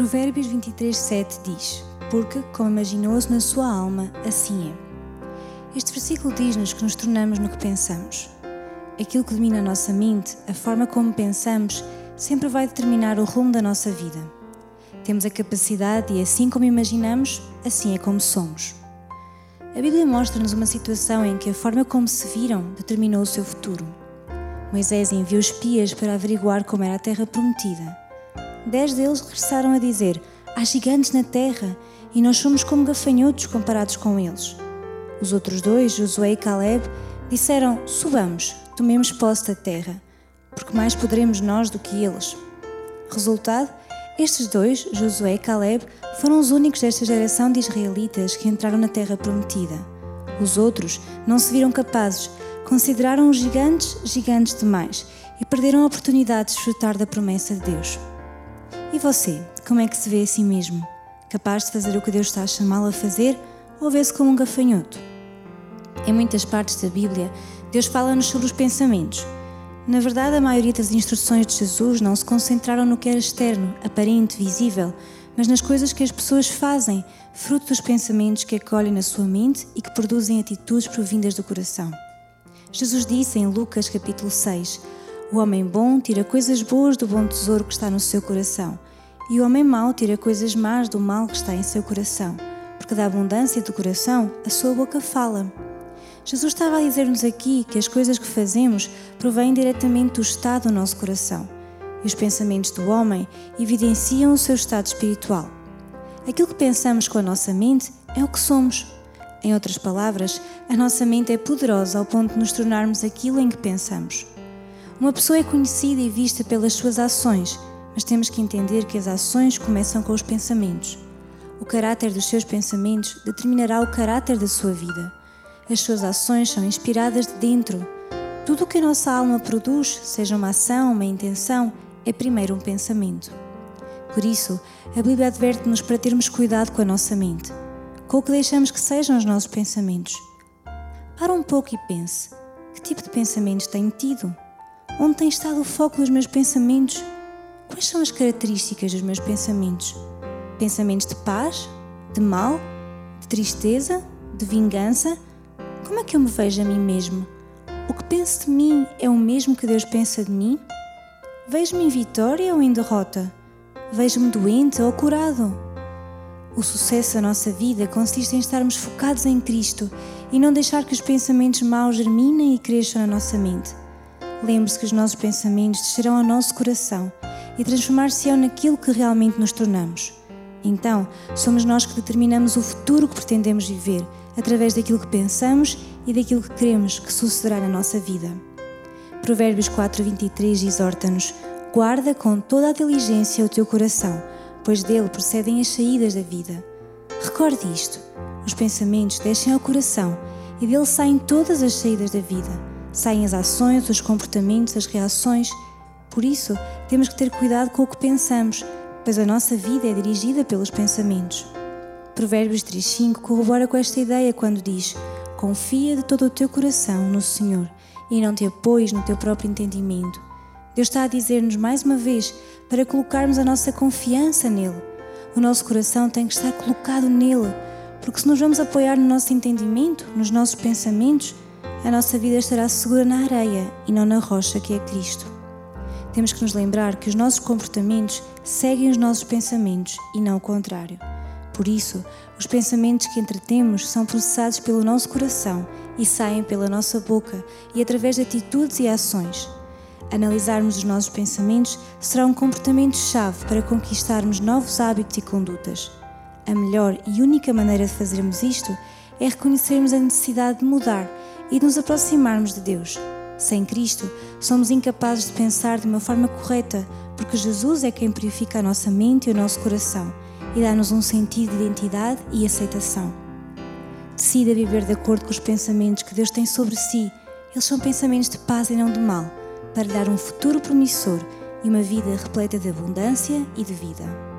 Provérbios 23, 7 diz: Porque, como imaginou-se na sua alma, assim é. Este versículo diz-nos que nos tornamos no que pensamos. Aquilo que domina a nossa mente, a forma como pensamos, sempre vai determinar o rumo da nossa vida. Temos a capacidade e, assim como imaginamos, assim é como somos. A Bíblia mostra-nos uma situação em que a forma como se viram determinou o seu futuro. Moisés enviou espias para averiguar como era a terra prometida. Dez deles regressaram a dizer: Há gigantes na terra e nós somos como gafanhotos comparados com eles. Os outros dois, Josué e Caleb, disseram: Subamos, tomemos posse da terra, porque mais poderemos nós do que eles. Resultado: estes dois, Josué e Caleb, foram os únicos desta geração de israelitas que entraram na terra prometida. Os outros não se viram capazes, consideraram os gigantes gigantes demais e perderam a oportunidade de desfrutar da promessa de Deus. E você, como é que se vê a si mesmo? Capaz de fazer o que Deus está a chamá-lo a fazer ou vê-se como um gafanhoto? Em muitas partes da Bíblia, Deus fala-nos sobre os pensamentos. Na verdade, a maioria das instruções de Jesus não se concentraram no que era externo, aparente, visível, mas nas coisas que as pessoas fazem, fruto dos pensamentos que acolhem na sua mente e que produzem atitudes provindas do coração. Jesus disse em Lucas capítulo 6: o homem bom tira coisas boas do bom tesouro que está no seu coração, e o homem mau tira coisas más do mal que está em seu coração, porque da abundância do coração a sua boca fala. Jesus estava a dizer-nos aqui que as coisas que fazemos provêm diretamente do estado do nosso coração, e os pensamentos do homem evidenciam o seu estado espiritual. Aquilo que pensamos com a nossa mente é o que somos. Em outras palavras, a nossa mente é poderosa ao ponto de nos tornarmos aquilo em que pensamos. Uma pessoa é conhecida e vista pelas suas ações, mas temos que entender que as ações começam com os pensamentos. O caráter dos seus pensamentos determinará o caráter da sua vida. As suas ações são inspiradas de dentro. Tudo o que a nossa alma produz, seja uma ação, uma intenção, é primeiro um pensamento. Por isso, a Bíblia adverte-nos para termos cuidado com a nossa mente, com o que deixamos que sejam os nossos pensamentos. Para um pouco e pense: que tipo de pensamentos tenho tido? Onde tem estado o foco dos meus pensamentos? Quais são as características dos meus pensamentos? Pensamentos de paz? De mal? De tristeza? De vingança? Como é que eu me vejo a mim mesmo? O que penso de mim é o mesmo que Deus pensa de mim? Vejo-me em vitória ou em derrota? Vejo-me doente ou curado? O sucesso da nossa vida consiste em estarmos focados em Cristo e não deixar que os pensamentos maus germinem e cresçam na nossa mente. Lembre-se que os nossos pensamentos descerão ao nosso coração e transformar-se-ão naquilo que realmente nos tornamos. Então, somos nós que determinamos o futuro que pretendemos viver, através daquilo que pensamos e daquilo que queremos que sucederá na nossa vida. Provérbios 4:23 exorta-nos: Guarda com toda a diligência o teu coração, pois dele procedem as saídas da vida. Recorde isto: os pensamentos descem ao coração e dele saem todas as saídas da vida saem as ações, os comportamentos, as reações. Por isso, temos que ter cuidado com o que pensamos, pois a nossa vida é dirigida pelos pensamentos. Provérbios 3:5 corrobora com esta ideia quando diz: Confia de todo o teu coração no Senhor e não te apoies no teu próprio entendimento. Deus está a dizer-nos mais uma vez para colocarmos a nossa confiança nele. O nosso coração tem que estar colocado nele, porque se nos vamos apoiar no nosso entendimento, nos nossos pensamentos, a nossa vida estará segura na areia e não na rocha que é Cristo. Temos que nos lembrar que os nossos comportamentos seguem os nossos pensamentos e não o contrário. Por isso, os pensamentos que entretemos são processados pelo nosso coração e saem pela nossa boca e através de atitudes e ações. Analisarmos os nossos pensamentos será um comportamento-chave para conquistarmos novos hábitos e condutas. A melhor e única maneira de fazermos isto é reconhecermos a necessidade de mudar e de nos aproximarmos de Deus. Sem Cristo, somos incapazes de pensar de uma forma correta, porque Jesus é quem purifica a nossa mente e o nosso coração e dá-nos um sentido de identidade e aceitação. Decida viver de acordo com os pensamentos que Deus tem sobre si. Eles são pensamentos de paz e não de mal, para dar um futuro promissor e uma vida repleta de abundância e de vida.